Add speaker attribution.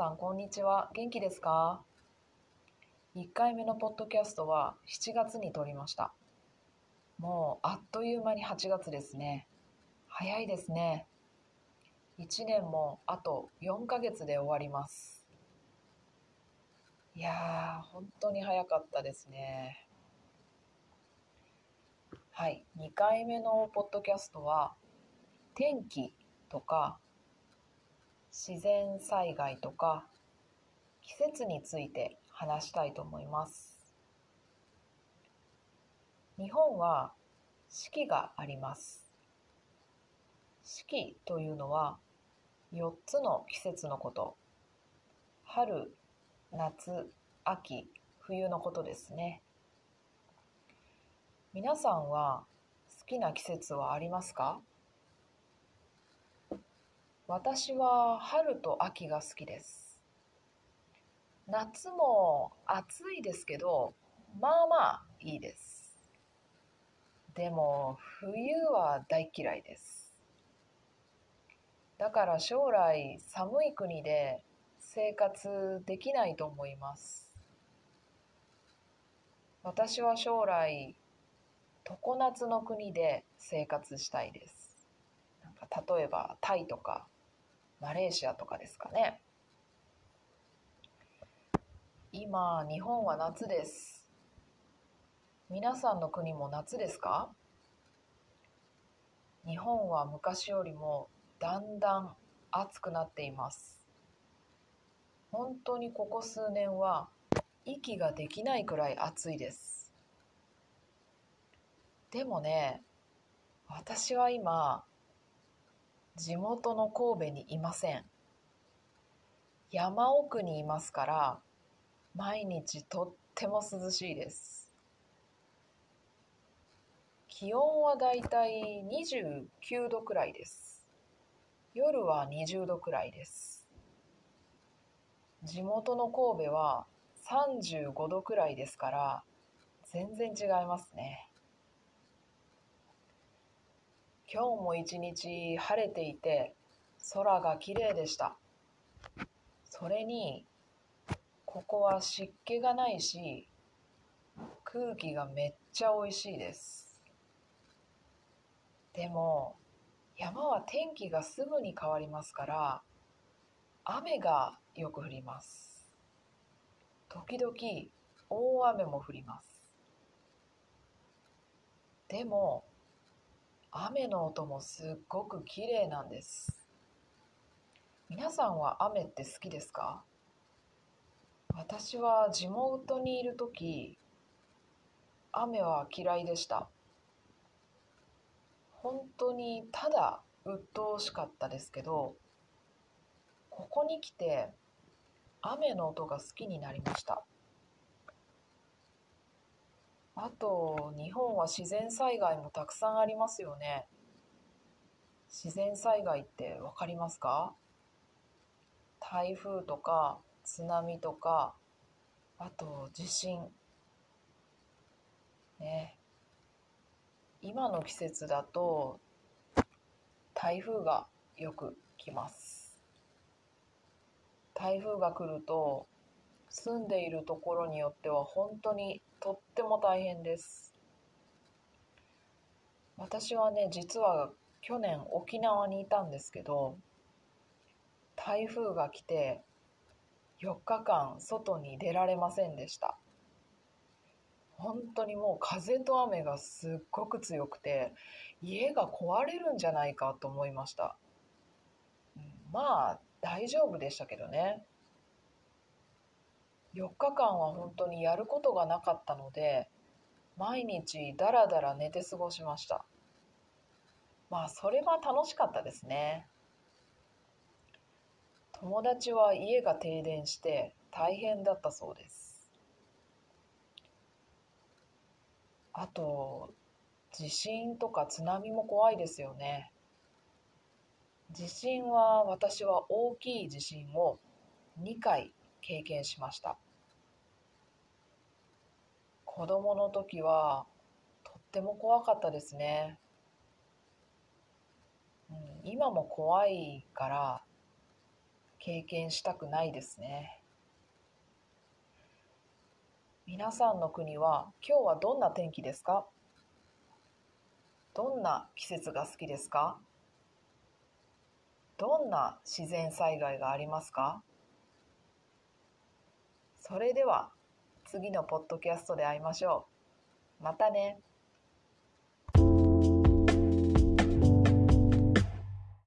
Speaker 1: さん、こんにちは。元気ですか ?1 回目のポッドキャストは7月に撮りました。もうあっという間に8月ですね。早いですね。1年もあと4ヶ月で終わります。いやー、本当に早かったですね。はい、2回目のポッドキャストは天気とか自然災害とか季節について話したいと思います。日本は四季があります。四季というのは4つの季節のこと。春、夏、秋、冬のことですね。皆さんは好きな季節はありますか？私は春と秋が好きです。夏も暑いですけど、まあまあいいです。でも冬は大嫌いです。だから将来寒い国で生活できないと思います。私は将来常夏の国で生活したいです。なんか例えばタイとかマレーシアとかですかね。今日本は夏です。皆さんの国も夏ですか？日本は昔よりもだんだん暑くなっています。本当にここ数年は息ができないくらい暑いです。でもね私は今地元の神戸にいません。山奥にいますから毎日とっても涼しいです。気温はだいたい29度くらいです。夜は20度くらいです。地元の神戸は35度くらいですから全然違いますね。今日も一日晴れていて空がきれいでした。それにここは湿気がないし空気がめっちゃ美味しいです。でも山は天気がすぐに変わりますから雨がよく降ります。時々大雨も降ります。でも雨の音もすっごく綺麗なんです。皆さんは雨って好きですか？私は地元にいる時雨は嫌いでした。本当にただ鬱陶しかったですけどここに来て雨の音が好きになりました。あと日本は自然災害もたくさんありますよね。自然災害って分かりますか？台風とか津波とかあと地震。ね。今の季節だと台風がよく来ます。台風が来ると住んでいるところによっては本当にとっても大変です。私はね実は去年沖縄にいたんですけど台風が来て4日間外に出られませんでした。本当にもう風と雨がすっごく強くて家が壊れるんじゃないかと思いました。まあ大丈夫でしたけどね。4日間は本当にやることがなかったので毎日だらだら寝て過ごしました。まあそれは楽しかったですね。友達は家が停電して大変だったそうです。あと地震とか津波も怖いですよね。地震は私は大きい地震を2回経験しました。子供の時はとっても怖かったですね、うん、今も怖いから経験したくないですね。皆さんの国は今日はどんな天気ですか？どんな季節が好きですか？どんな自然災害がありますか？それでは次のポッドキャストで会いましょう。またね。